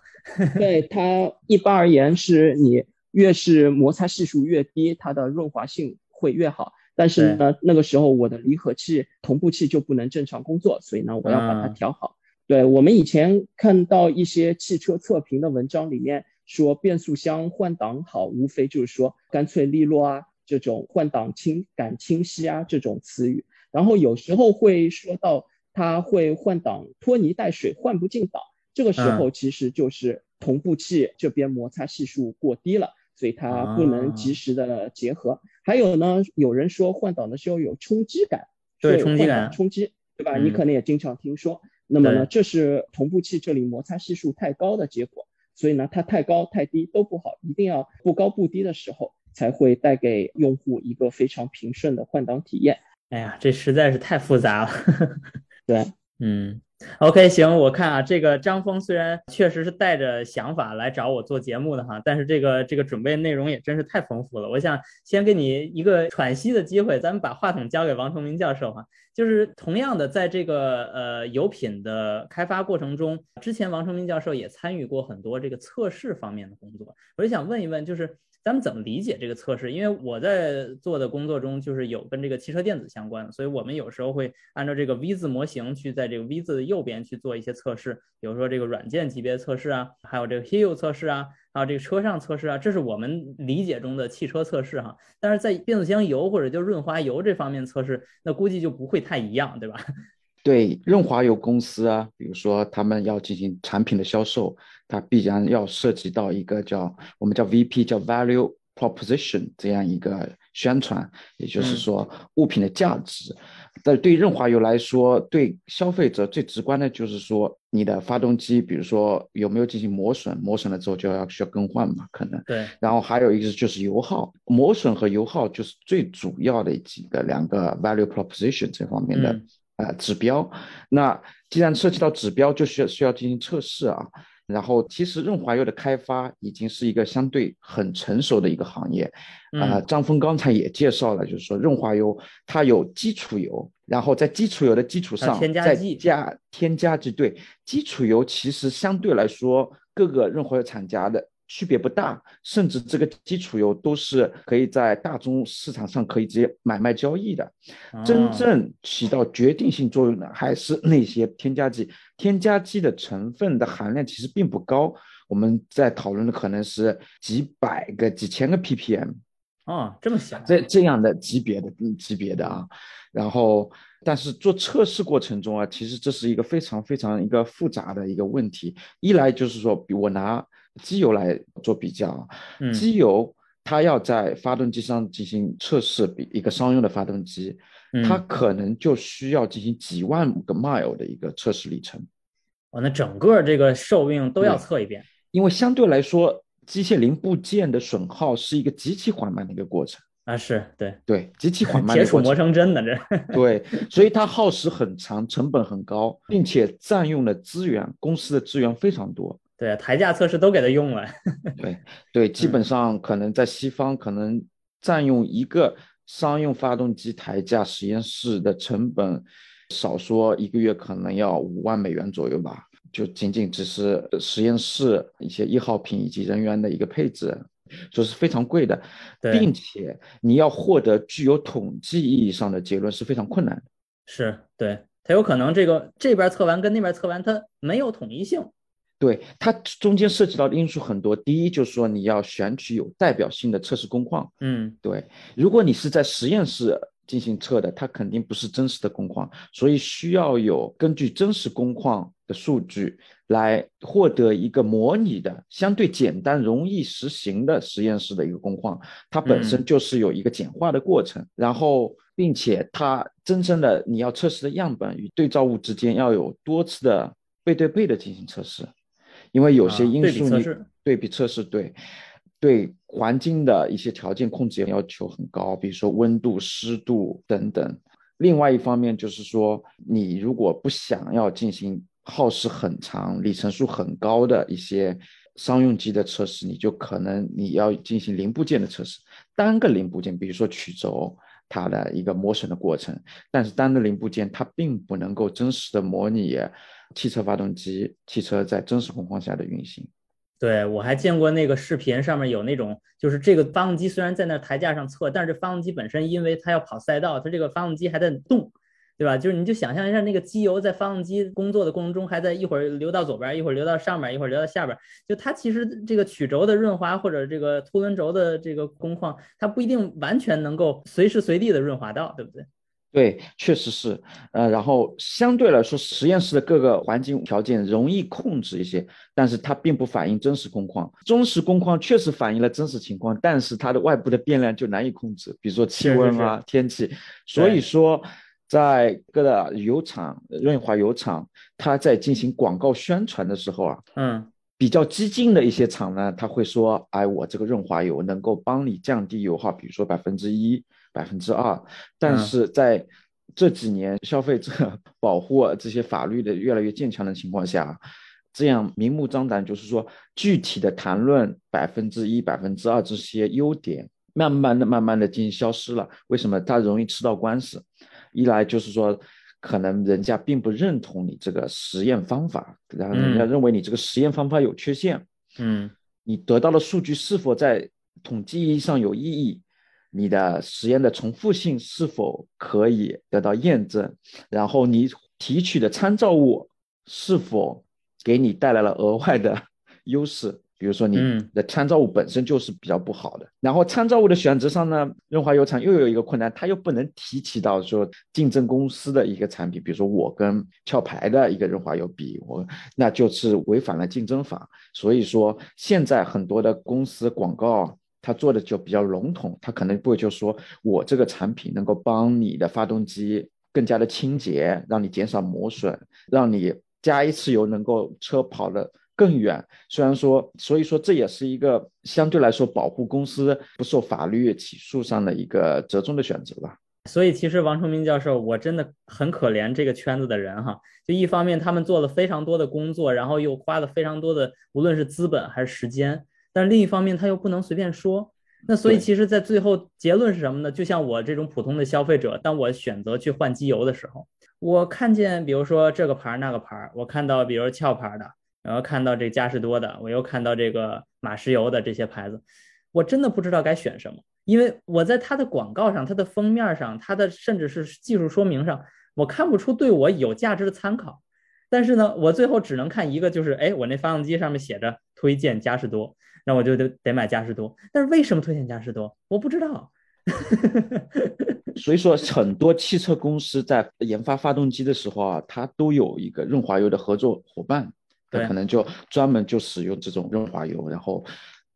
对它一般而言是你越是摩擦系数越低，它的润滑性。会越好，但是呢，那个时候我的离合器同步器就不能正常工作，所以呢，我要把它调好。对我们以前看到一些汽车测评的文章里面说变速箱换挡好，无非就是说干脆利落啊，这种换挡清感清晰啊这种词语，然后有时候会说到它会换挡拖泥带水，换不进档，这个时候其实就是同步器这边摩擦系数过低了。所以它不能及时的结合。还有呢，有人说换挡的时候有冲击感，对冲击感，冲击，对吧？你可能也经常听说。那么呢，这是同步器这里摩擦系数太高的结果。所以呢，它太高太低都不好，一定要不高不低的时候，才会带给用户一个非常平顺的换挡体验。哎呀，这实在是太复杂了。对，嗯。OK，行，我看啊，这个张峰虽然确实是带着想法来找我做节目的哈，但是这个这个准备内容也真是太丰富了。我想先给你一个喘息的机会，咱们把话筒交给王崇明教授哈。就是同样的，在这个呃油品的开发过程中，之前王崇明教授也参与过很多这个测试方面的工作，我就想问一问，就是。咱们怎么理解这个测试？因为我在做的工作中就是有跟这个汽车电子相关，所以我们有时候会按照这个 V 字模型去在这个 V 字的右边去做一些测试，比如说这个软件级别测试啊，还有这个 Hill 测试啊，还有这个车上测试啊，这是我们理解中的汽车测试哈。但是在变速箱油或者就润滑油这方面测试，那估计就不会太一样，对吧？对润滑油公司啊，比如说他们要进行产品的销售，它必然要涉及到一个叫我们叫 VP 叫 Value Proposition 这样一个宣传，也就是说物品的价值。但对润滑油来说，对消费者最直观的就是说，你的发动机，比如说有没有进行磨损，磨损了之后就要需要更换嘛，可能。对。然后还有一个就是油耗，磨损和油耗就是最主要的几个两个 value proposition 这方面的呃指标。那既然涉及到指标，就需要需要进行测试啊。然后，其实润滑油的开发已经是一个相对很成熟的一个行业，啊，张峰刚才也介绍了，就是说润滑油它有基础油，然后在基础油的基础上再加添加剂。对，基础油其实相对来说各个润滑油厂家的。区别不大，甚至这个基础油都是可以在大宗市场上可以直接买卖交易的。真正起到决定性作用的还是那些添加剂，添加剂的成分的含量其实并不高。我们在讨论的可能是几百个、几千个 ppm，哦，这么小，这这样的级别的级别的啊。然后，但是做测试过程中啊，其实这是一个非常非常一个复杂的一个问题。一来就是说，比我拿。机油来做比较，机油它要在发动机上进行测试，比一个商用的发动机，它可能就需要进行几万个 mile 的一个测试里程。哦，那整个这个寿命都要测一遍。因为相对来说，机械零部件的损耗是一个极其缓慢的一个过程啊，是对对，极其 缓慢。铁杵磨成针的这。对，所以它耗时很长，成本很高，并且占用的资源，公司的资源非常多。对，台架测试都给他用了。对对，基本上可能在西方，可能占用一个商用发动机台架实验室的成本，少说一个月可能要五万美元左右吧。就仅仅只是实验室一些易耗品以及人员的一个配置，就是非常贵的，并且你要获得具有统计意义上的结论是非常困难的。是，对，它有可能这个这边测完跟那边测完，它没有统一性。对它中间涉及到的因素很多，第一就是说你要选取有代表性的测试工况，嗯，对，如果你是在实验室进行测的，它肯定不是真实的工况，所以需要有根据真实工况的数据来获得一个模拟的相对简单、容易实行的实验室的一个工况，它本身就是有一个简化的过程，然后并且它真正的你要测试的样本与对照物之间要有多次的背对背的进行测试。因为有些因素你对比测试对对环境的一些条件控制要求很高，比如说温度、湿度等等。另外一方面就是说，你如果不想要进行耗时很长、里程数很高的一些商用机的测试，你就可能你要进行零部件的测试，单个零部件，比如说曲轴它的一个磨损的过程，但是单个零部件它并不能够真实的模拟。汽车发动机，汽车在真实工况下的运行。对我还见过那个视频，上面有那种，就是这个发动机虽然在那台架上测，但是发动机本身因为它要跑赛道，它这个发动机还在动，对吧？就是你就想象一下，那个机油在发动机工作的过程中，还在一会儿流到左边，一会儿流到上面，一会儿流到下边，就它其实这个曲轴的润滑或者这个凸轮轴的这个工况，它不一定完全能够随时随地的润滑到，对不对？对，确实是，呃，然后相对来说，实验室的各个环境条件容易控制一些，但是它并不反映真实工况。真实工况确实反映了真实情况，但是它的外部的变量就难以控制，比如说气温啊、天气。所以说，在各大油厂、润滑油厂，它在进行广告宣传的时候啊，嗯，比较激进的一些厂呢，他会说，哎，我这个润滑油能够帮你降低油耗，比如说百分之一。百分之二，但是在这几年消费者保护这些法律的越来越坚强的情况下，这样明目张胆就是说具体的谈论百分之一、百分之二这些优点，慢慢的、慢慢的进行消失了。为什么？它容易吃到官司。一来就是说，可能人家并不认同你这个实验方法，然后人家认为你这个实验方法有缺陷。嗯，你得到的数据是否在统计意义上有意义？你的实验的重复性是否可以得到验证？然后你提取的参照物是否给你带来了额外的 优势？比如说你的参照物本身就是比较不好的。然后参照物的选择上呢，润滑油厂又有一个困难，它又不能提起到说竞争公司的一个产品，比如说我跟壳牌的一个润滑油比，我那就是违反了竞争法。所以说现在很多的公司广告。它做的就比较笼统，它可能不会就说我这个产品能够帮你的发动机更加的清洁，让你减少磨损，让你加一次油能够车跑得更远。虽然说，所以说这也是一个相对来说保护公司不受法律起诉上的一个折中的选择吧。所以其实王崇明教授，我真的很可怜这个圈子的人哈。就一方面他们做了非常多的工作，然后又花了非常多的无论是资本还是时间。但另一方面，他又不能随便说。那所以，其实，在最后结论是什么呢？就像我这种普通的消费者，当我选择去换机油的时候，我看见，比如说这个牌儿那个牌儿，我看到，比如壳牌的，然后看到这嘉实多的，我又看到这个马石油的这些牌子，我真的不知道该选什么，因为我在它的广告上、它的封面上、它的甚至是技术说明上，我看不出对我有价值的参考。但是呢，我最后只能看一个，就是哎，我那发动机上面写着推荐嘉实多。那我就得得买嘉实多，但是为什么推荐嘉实多？我不知道。所以说，很多汽车公司在研发发动机的时候啊，它都有一个润滑油的合作伙伴，它可能就专门就使用这种润滑油，然后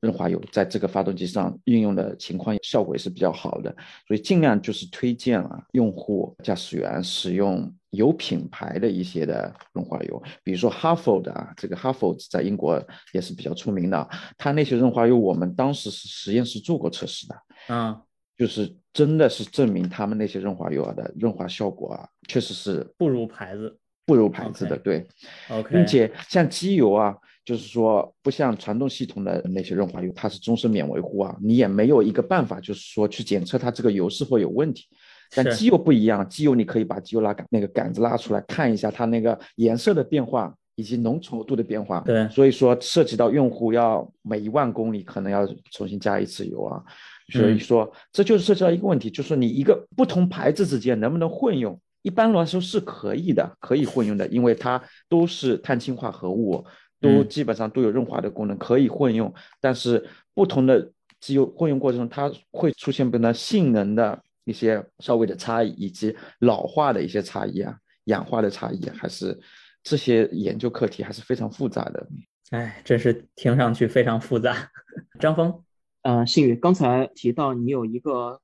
润滑油在这个发动机上运用的情况效果也是比较好的，所以尽量就是推荐啊用户驾驶员使用。有品牌的一些的润滑油，比如说哈佛的啊，这个哈佛在英国也是比较出名的。它那些润滑油，我们当时是实验室做过测试的，嗯，就是真的是证明他们那些润滑油啊的润滑效果啊，确实是不如牌子，不如牌子的，对，OK。并且像机油啊，就是说不像传动系统的那些润滑油，它是终身免维护啊，你也没有一个办法，就是说去检测它这个油是否有问题。但机油不一样，机油你可以把机油拉杆那个杆子拉出来看一下它那个颜色的变化以及浓稠度的变化。对，所以说涉及到用户要每一万公里可能要重新加一次油啊。所以说这就是涉及到一个问题，就是说你一个不同牌子之间能不能混用？一般来说是可以的，可以混用的，因为它都是碳氢化合物，都基本上都有润滑的功能，可以混用。但是不同的机油混用过程中，它会出现不同性能的。一些稍微的差异，以及老化的一些差异啊，氧化的差异，还是这些研究课题还是非常复杂的。哎，真是听上去非常复杂。张峰，呃，信宇刚才提到你有一个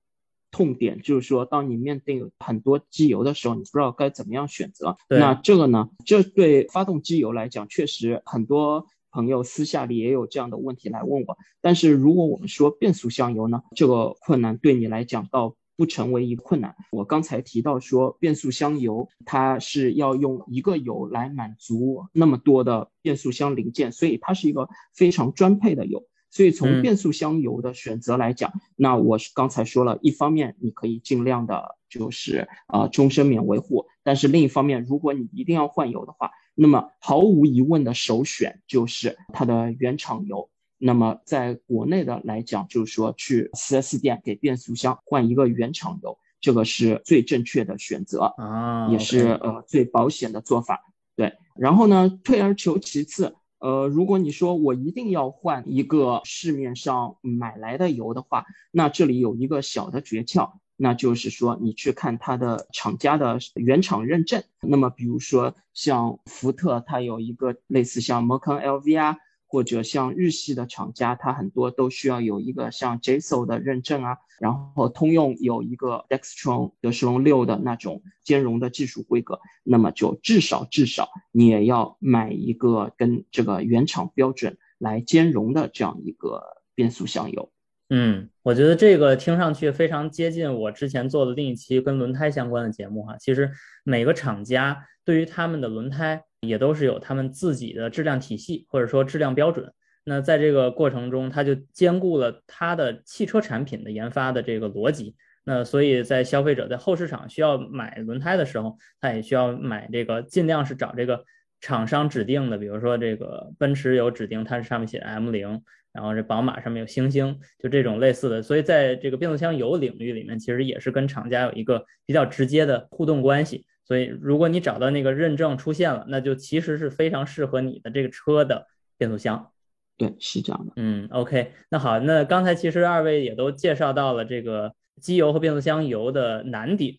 痛点，就是说当你面对很多机油的时候，你不知道该怎么样选择。那这个呢，这对发动机油来讲，确实很多朋友私下里也有这样的问题来问我。但是如果我们说变速箱油呢，这个困难对你来讲倒。不成为一个困难。我刚才提到说，变速箱油它是要用一个油来满足那么多的变速箱零件，所以它是一个非常专配的油。所以从变速箱油的选择来讲，那我是刚才说了一方面，你可以尽量的就是呃终身免维护，但是另一方面，如果你一定要换油的话，那么毫无疑问的首选就是它的原厂油。那么在国内的来讲，就是说去 4S 店给变速箱换一个原厂油，这个是最正确的选择啊，也是呃最保险的做法。对，然后呢，退而求其次，呃，如果你说我一定要换一个市面上买来的油的话，那这里有一个小的诀窍，那就是说你去看它的厂家的原厂认证。那么比如说像福特，它有一个类似像摩康 LV 啊。或者像日系的厂家，它很多都需要有一个像 JSO 的认证啊，然后通用有一个 Dextron 德士隆六的那种兼容的技术规格，那么就至少至少你也要买一个跟这个原厂标准来兼容的这样一个变速箱油。嗯，我觉得这个听上去非常接近我之前做的另一期跟轮胎相关的节目哈。其实每个厂家对于他们的轮胎。也都是有他们自己的质量体系或者说质量标准。那在这个过程中，它就兼顾了它的汽车产品的研发的这个逻辑。那所以在消费者在后市场需要买轮胎的时候，他也需要买这个尽量是找这个厂商指定的，比如说这个奔驰有指定，它是上面写 M 零，然后这宝马上面有星星，就这种类似的。所以在这个变速箱油领域里面，其实也是跟厂家有一个比较直接的互动关系。所以，如果你找到那个认证出现了，那就其实是非常适合你的这个车的变速箱。对，是这样的。嗯，OK，那好，那刚才其实二位也都介绍到了这个机油和变速箱油的难点，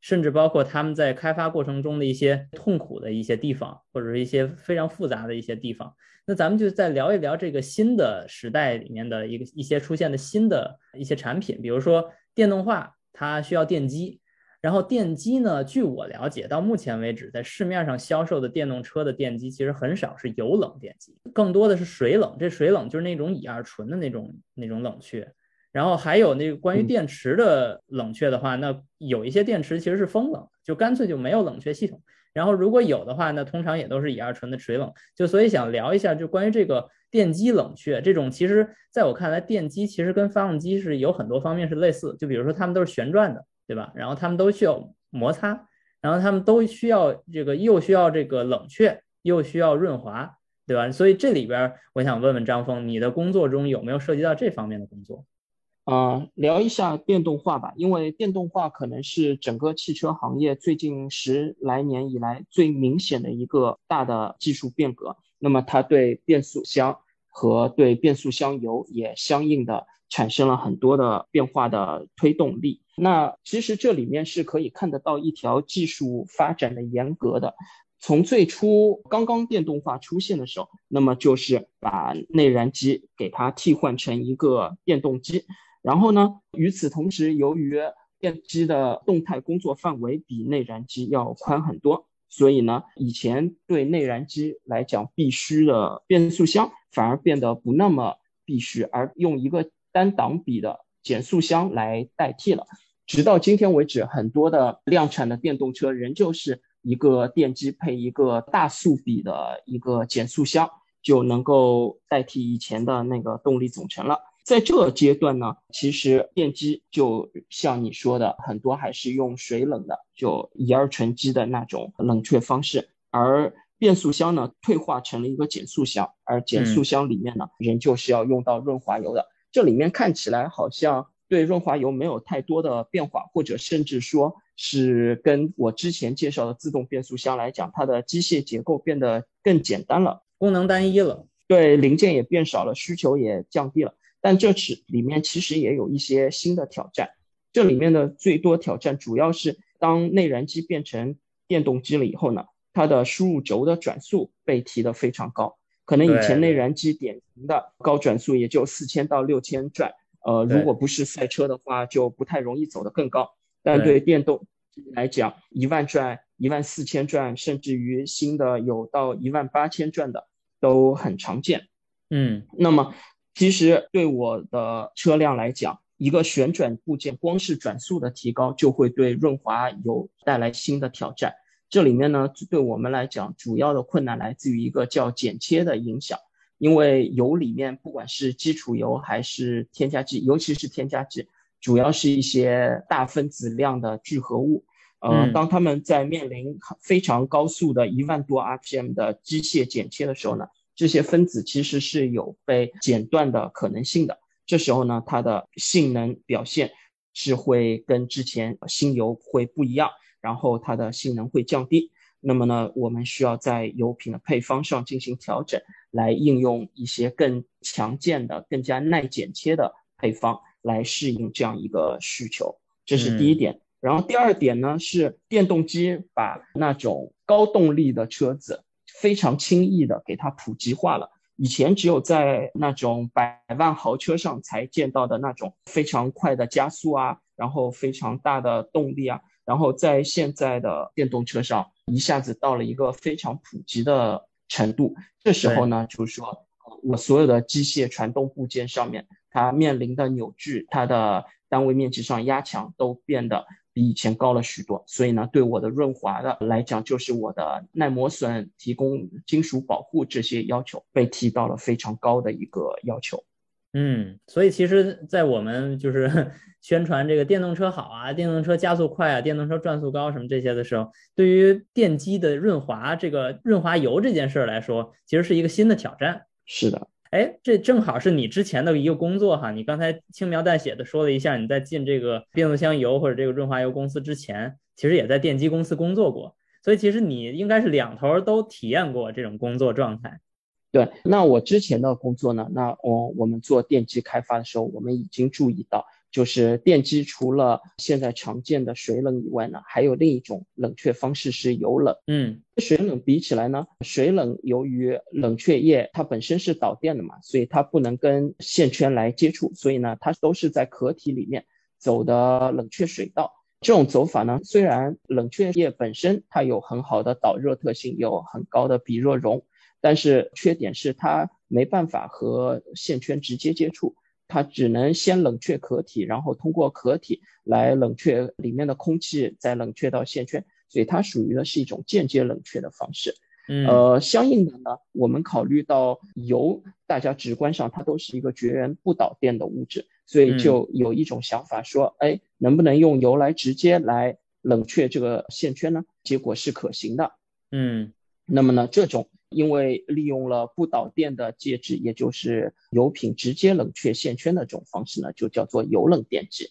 甚至包括他们在开发过程中的一些痛苦的一些地方，或者是一些非常复杂的一些地方。那咱们就再聊一聊这个新的时代里面的一个一些出现的新的一些产品，比如说电动化，它需要电机。然后电机呢？据我了解，到目前为止，在市面上销售的电动车的电机其实很少是油冷电机，更多的是水冷。这水冷就是那种乙二醇的那种那种冷却。然后还有那个关于电池的冷却的话，那有一些电池其实是风冷，就干脆就没有冷却系统。然后如果有的话，那通常也都是乙二醇的水冷。就所以想聊一下，就关于这个电机冷却这种，其实在我看来，电机其实跟发动机是有很多方面是类似。就比如说，它们都是旋转的。对吧？然后他们都需要摩擦，然后他们都需要这个，又需要这个冷却，又需要润滑，对吧？所以这里边，我想问问张峰，你的工作中有没有涉及到这方面的工作？啊，聊一下电动化吧，因为电动化可能是整个汽车行业最近十来年以来最明显的一个大的技术变革。那么它对变速箱和对变速箱油也相应的产生了很多的变化的推动力。那其实这里面是可以看得到一条技术发展的严格的，从最初刚刚电动化出现的时候，那么就是把内燃机给它替换成一个电动机，然后呢，与此同时，由于电机的动态工作范围比内燃机要宽很多，所以呢，以前对内燃机来讲必须的变速箱反而变得不那么必须，而用一个单档比的减速箱来代替了。直到今天为止，很多的量产的电动车仍旧是一个电机配一个大速比的一个减速箱，就能够代替以前的那个动力总成了。在这阶段呢，其实电机就像你说的，很多还是用水冷的，就乙二醇基的那种冷却方式，而变速箱呢，退化成了一个减速箱，而减速箱里面呢，仍旧是要用到润滑油的。这里面看起来好像。对润滑油没有太多的变化，或者甚至说是跟我之前介绍的自动变速箱来讲，它的机械结构变得更简单了，功能单一了，对零件也变少了，需求也降低了。但这是里面其实也有一些新的挑战。这里面的最多挑战主要是当内燃机变成电动机了以后呢，它的输入轴的转速被提得非常高，可能以前内燃机典型的高转速也就四千到六千转。呃，如果不是赛车的话，就不太容易走得更高。但对电动来讲，一万转、一万四千转，甚至于新的有到一万八千转的都很常见。嗯，那么其实对我的车辆来讲，一个旋转部件光是转速的提高，就会对润滑油带来新的挑战。这里面呢，对我们来讲，主要的困难来自于一个叫剪切的影响。因为油里面不管是基础油还是添加剂，尤其是添加剂，主要是一些大分子量的聚合物。呃，当他们在面临非常高速的一万多 RPM 的机械剪切的时候呢，这些分子其实是有被剪断的可能性的。这时候呢，它的性能表现是会跟之前新油会不一样，然后它的性能会降低。那么呢，我们需要在油品的配方上进行调整。来应用一些更强健的、更加耐剪切的配方来适应这样一个需求，这是第一点。然后第二点呢，是电动机把那种高动力的车子非常轻易的给它普及化了。以前只有在那种百万豪车上才见到的那种非常快的加速啊，然后非常大的动力啊，然后在现在的电动车上一下子到了一个非常普及的。程度，这时候呢，就是说，我所有的机械传动部件上面，它面临的扭矩，它的单位面积上压强都变得比以前高了许多。所以呢，对我的润滑的来讲，就是我的耐磨损、提供金属保护这些要求被提到了非常高的一个要求。嗯，所以其实，在我们就是 宣传这个电动车好啊，电动车加速快啊，电动车转速高什么这些的时候，对于电机的润滑这个润滑油这件事儿来说，其实是一个新的挑战。是的，哎，这正好是你之前的一个工作哈。你刚才轻描淡写的说了一下，你在进这个变速箱油或者这个润滑油公司之前，其实也在电机公司工作过，所以其实你应该是两头都体验过这种工作状态。对，那我之前的工作呢？那我我们做电机开发的时候，我们已经注意到就是电机除了现在常见的水冷以外呢，还有另一种冷却方式是油冷。嗯，水冷比起来呢，水冷由于冷却液它本身是导电的嘛，所以它不能跟线圈来接触，所以呢，它都是在壳体里面走的冷却水道。这种走法呢，虽然冷却液本身它有很好的导热特性，有很高的比热容，但是缺点是它没办法和线圈直接接触，它只能先冷却壳体，然后通过壳体来冷却里面的空气，再冷却到线圈，所以它属于的是一种间接冷却的方式。嗯，呃，相应的呢，我们考虑到油，大家直观上它都是一个绝缘不导电的物质，所以就有一种想法说，哎，能不能用油来直接来冷却这个线圈呢？结果是可行的。嗯，那么呢，这种因为利用了不导电的介质，也就是油品直接冷却线圈的这种方式呢，就叫做油冷电机。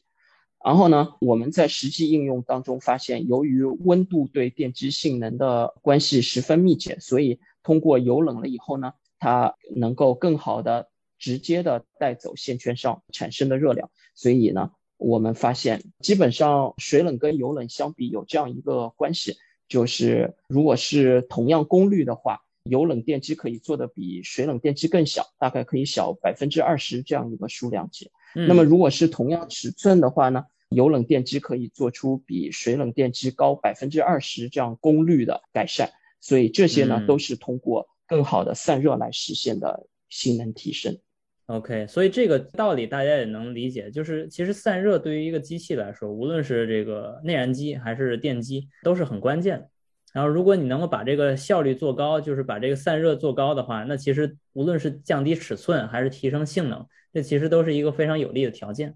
然后呢，我们在实际应用当中发现，由于温度对电机性能的关系十分密切，所以通过油冷了以后呢，它能够更好的直接的带走线圈上产生的热量。所以呢，我们发现基本上水冷跟油冷相比有这样一个关系，就是如果是同样功率的话，油冷电机可以做的比水冷电机更小，大概可以小百分之二十这样一个数量级。那么如果是同样尺寸的话呢？油冷电机可以做出比水冷电机高百分之二十这样功率的改善，所以这些呢都是通过更好的散热来实现的性能提升。OK，所以这个道理大家也能理解，就是其实散热对于一个机器来说，无论是这个内燃机还是电机都是很关键的。然后如果你能够把这个效率做高，就是把这个散热做高的话，那其实无论是降低尺寸还是提升性能，这其实都是一个非常有利的条件。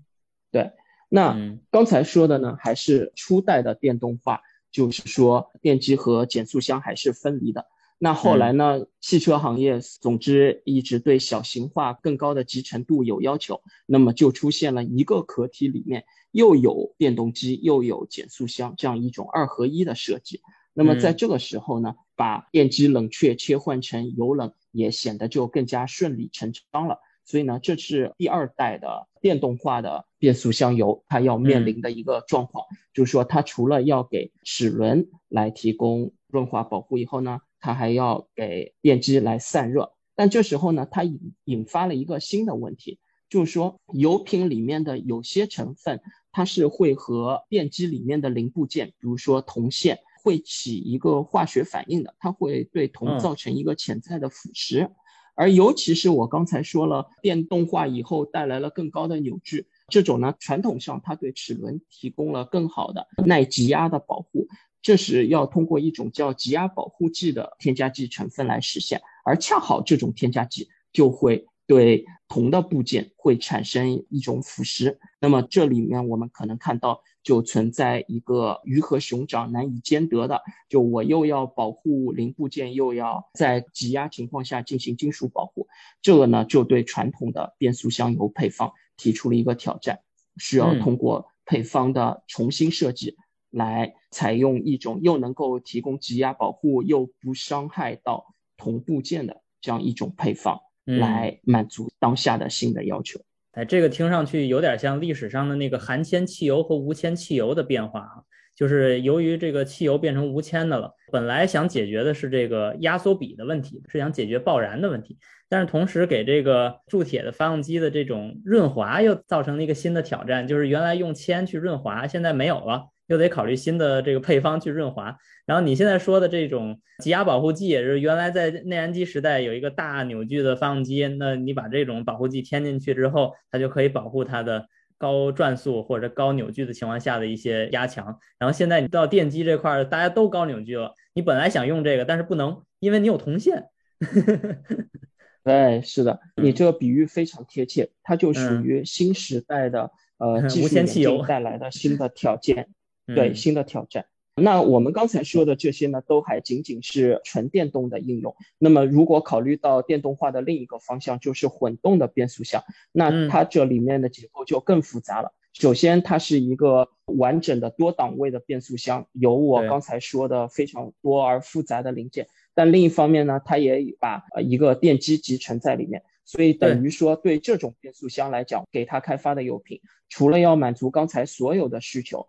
对。那刚才说的呢，还是初代的电动化，就是说电机和减速箱还是分离的。那后来呢，汽车行业总之一直对小型化、更高的集成度有要求，那么就出现了一个壳体里面又有电动机又有减速箱这样一种二合一的设计。那么在这个时候呢，把电机冷却切换成油冷也显得就更加顺理成章了。所以呢，这是第二代的电动化的变速箱油，它要面临的一个状况，就是说它除了要给齿轮来提供润滑保护以后呢，它还要给电机来散热。但这时候呢，它引引发了一个新的问题，就是说油品里面的有些成分，它是会和电机里面的零部件，比如说铜线，会起一个化学反应的，它会对铜造成一个潜在的腐蚀。而尤其是我刚才说了，电动化以后带来了更高的扭矩，这种呢，传统上它对齿轮提供了更好的耐挤压的保护，这是要通过一种叫挤压保护剂的添加剂成分来实现，而恰好这种添加剂就会对铜的部件会产生一种腐蚀，那么这里面我们可能看到。就存在一个鱼和熊掌难以兼得的，就我又要保护零部件，又要在挤压情况下进行金属保护，这个呢就对传统的变速箱油配方提出了一个挑战，需要通过配方的重新设计，来采用一种又能够提供挤压保护又不伤害到同部件的这样一种配方，来满足当下的新的要求。哎，这个听上去有点像历史上的那个含铅汽油和无铅汽油的变化啊，就是由于这个汽油变成无铅的了，本来想解决的是这个压缩比的问题，是想解决爆燃的问题，但是同时给这个铸铁的发动机的这种润滑又造成了一个新的挑战，就是原来用铅去润滑，现在没有了。又得考虑新的这个配方去润滑，然后你现在说的这种挤压保护剂，也是原来在内燃机时代有一个大扭矩的发动机，那你把这种保护剂添进去之后，它就可以保护它的高转速或者高扭矩的情况下的一些压强。然后现在你到电机这块，大家都高扭矩了，你本来想用这个，但是不能，因为你有铜线。对，是的，你这个比喻非常贴切，它就属于新时代的呃 技术演进带来的新的条件。对新的挑战，那我们刚才说的这些呢，都还仅仅是纯电动的应用。那么，如果考虑到电动化的另一个方向，就是混动的变速箱，那它这里面的结构就更复杂了。首先，它是一个完整的多档位的变速箱，有我刚才说的非常多而复杂的零件。但另一方面呢，它也把一个电机集成在里面。所以等于说对这种变速箱来讲，给它开发的油品，除了要满足刚才所有的需求，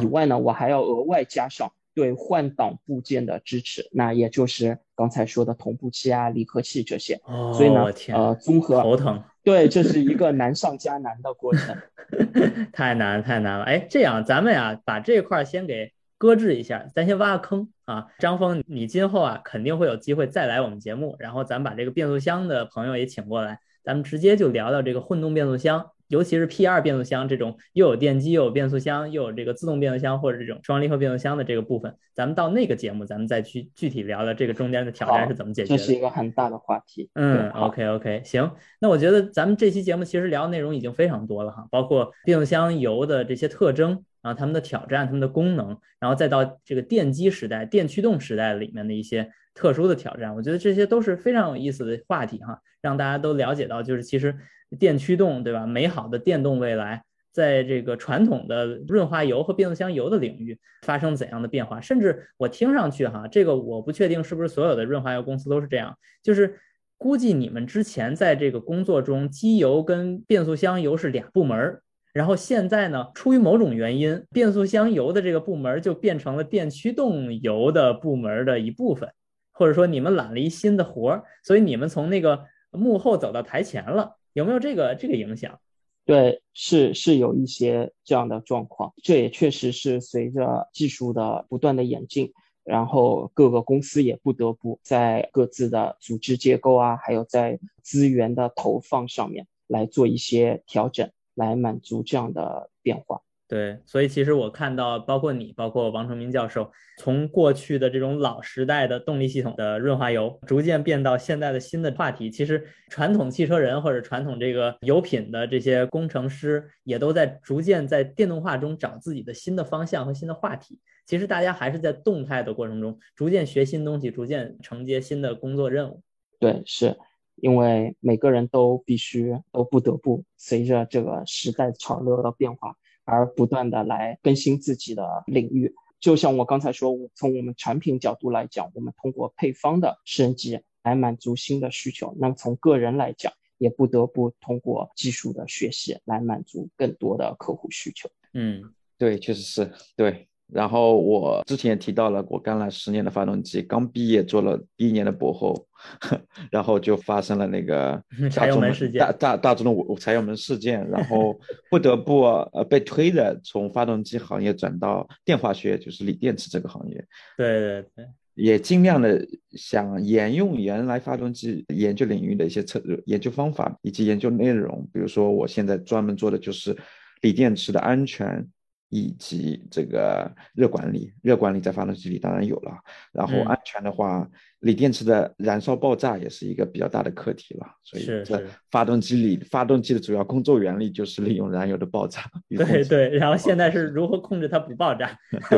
以外呢，我还要额外加上对换挡部件的支持，那也就是刚才说的同步器啊、离合器这些。哦，所以呢，呃，综合头疼。对，这是一个难上加难的过程。太难太难了。哎，这样咱们呀，把这块先给。搁置一下，咱先挖个坑啊！张峰，你今后啊肯定会有机会再来我们节目，然后咱把这个变速箱的朋友也请过来，咱们直接就聊聊这个混动变速箱，尤其是 P 二变速箱这种又有电机又有变速箱又有这个自动变速箱或者这种双离合变速箱的这个部分，咱们到那个节目咱们再去具体聊聊这个中间的挑战是怎么解决的。这是一个很大的话题。嗯，OK OK，行，那我觉得咱们这期节目其实聊的内容已经非常多了哈，包括变速箱油的这些特征。然后他们的挑战，它们的功能，然后再到这个电机时代、电驱动时代里面的一些特殊的挑战，我觉得这些都是非常有意思的话题哈，让大家都了解到，就是其实电驱动，对吧？美好的电动未来，在这个传统的润滑油和变速箱油的领域发生怎样的变化？甚至我听上去哈，这个我不确定是不是所有的润滑油公司都是这样，就是估计你们之前在这个工作中，机油跟变速箱油是俩部门儿。然后现在呢，出于某种原因，变速箱油的这个部门就变成了电驱动油的部门的一部分，或者说你们揽了一新的活儿，所以你们从那个幕后走到台前了，有没有这个这个影响？对，是是有一些这样的状况，这也确实是随着技术的不断的演进，然后各个公司也不得不在各自的组织结构啊，还有在资源的投放上面来做一些调整。来满足这样的变化，对，所以其实我看到，包括你，包括王成明教授，从过去的这种老时代的动力系统的润滑油，逐渐变到现在的新的话题。其实传统汽车人或者传统这个油品的这些工程师，也都在逐渐在电动化中找自己的新的方向和新的话题。其实大家还是在动态的过程中，逐渐学新东西，逐渐承接新的工作任务。对，是。因为每个人都必须都不得不随着这个时代潮流的变化而不断的来更新自己的领域。就像我刚才说，从我们产品角度来讲，我们通过配方的升级来满足新的需求。那么从个人来讲，也不得不通过技术的学习来满足更多的客户需求。嗯，对，确实是对。然后我之前也提到了，我干了十年的发动机，刚毕业做了第一年的博后，然后就发生了那个 柴油门事件，大大大众的柴油门事件，然后不得不呃被推的从发动机行业转到电化学，就是锂电池这个行业。对对对，也尽量的想沿用原来发动机研究领域的一些测研究方法以及研究内容，比如说我现在专门做的就是锂电池的安全。以及这个热管理，热管理在发动机里当然有了。然后安全的话，锂电池的燃烧爆炸也是一个比较大的课题了。所以这发动机里，发动机的主要工作原理就是利用燃油的爆炸。对对，然后现在是如何控制它不爆炸？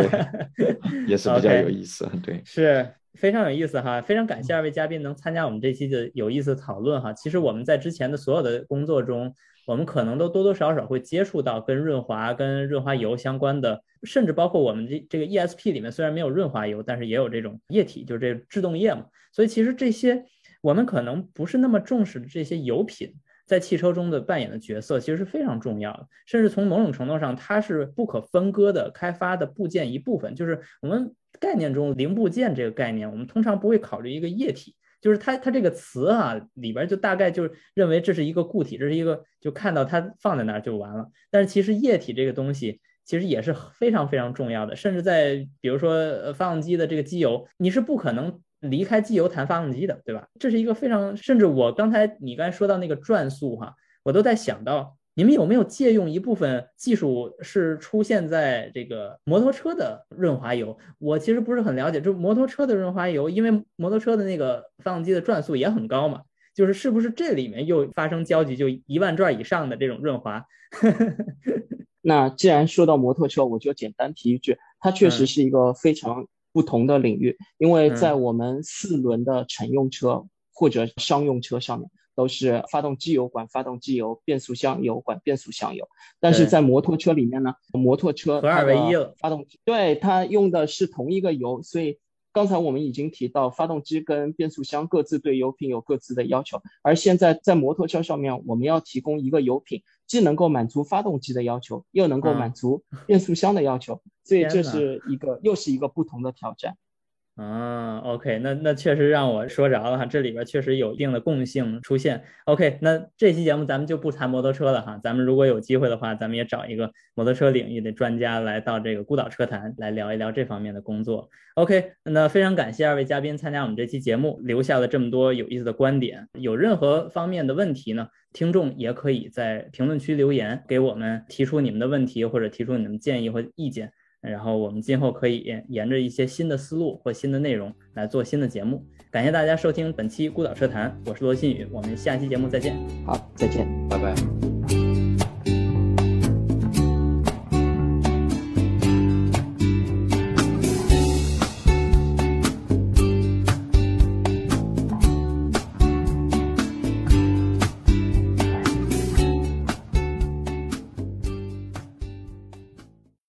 对，也是比较有意思。对，是非常有意思哈。非常感谢二位嘉宾能参加我们这期的有意思讨论哈。其实我们在之前的所有的工作中。我们可能都多多少少会接触到跟润滑、跟润滑油相关的，甚至包括我们这这个 ESP 里面虽然没有润滑油，但是也有这种液体，就是这制动液嘛。所以其实这些我们可能不是那么重视的这些油品在汽车中的扮演的角色，其实是非常重要的。甚至从某种程度上，它是不可分割的开发的部件一部分。就是我们概念中零部件这个概念，我们通常不会考虑一个液体。就是它，它这个词啊，里边就大概就认为这是一个固体，这是一个就看到它放在那儿就完了。但是其实液体这个东西其实也是非常非常重要的，甚至在比如说发动机的这个机油，你是不可能离开机油谈发动机的，对吧？这是一个非常，甚至我刚才你刚才说到那个转速哈，我都在想到。你们有没有借用一部分技术是出现在这个摩托车的润滑油？我其实不是很了解，就摩托车的润滑油，因为摩托车的那个发动机的转速也很高嘛，就是是不是这里面又发生交集，就一万转以上的这种润滑？那既然说到摩托车，我就简单提一句，它确实是一个非常不同的领域，因为在我们四轮的乘用车或者商用车上面。都是发动机油管发动机油，变速箱油管变速箱油。但是在摩托车里面呢，摩托车合二为一了。发动机对它用的是同一个油，所以刚才我们已经提到，发动机跟变速箱各自对油品有各自的要求，而现在在摩托车上面，我们要提供一个油品，既能够满足发动机的要求，又能够满足变速箱的要求，所以这是一个又是一个不同的挑战。啊，OK，那那确实让我说着了哈，这里边确实有一定的共性出现。OK，那这期节目咱们就不谈摩托车了哈，咱们如果有机会的话，咱们也找一个摩托车领域的专家来到这个孤岛车坛来聊一聊这方面的工作。OK，那非常感谢二位嘉宾参加我们这期节目，留下了这么多有意思的观点。有任何方面的问题呢，听众也可以在评论区留言给我们提出你们的问题或者提出你们建议或意见。然后我们今后可以沿着一些新的思路或新的内容来做新的节目。感谢大家收听本期孤岛车谈，我是罗新宇，我们下期节目再见。好，再见，拜拜。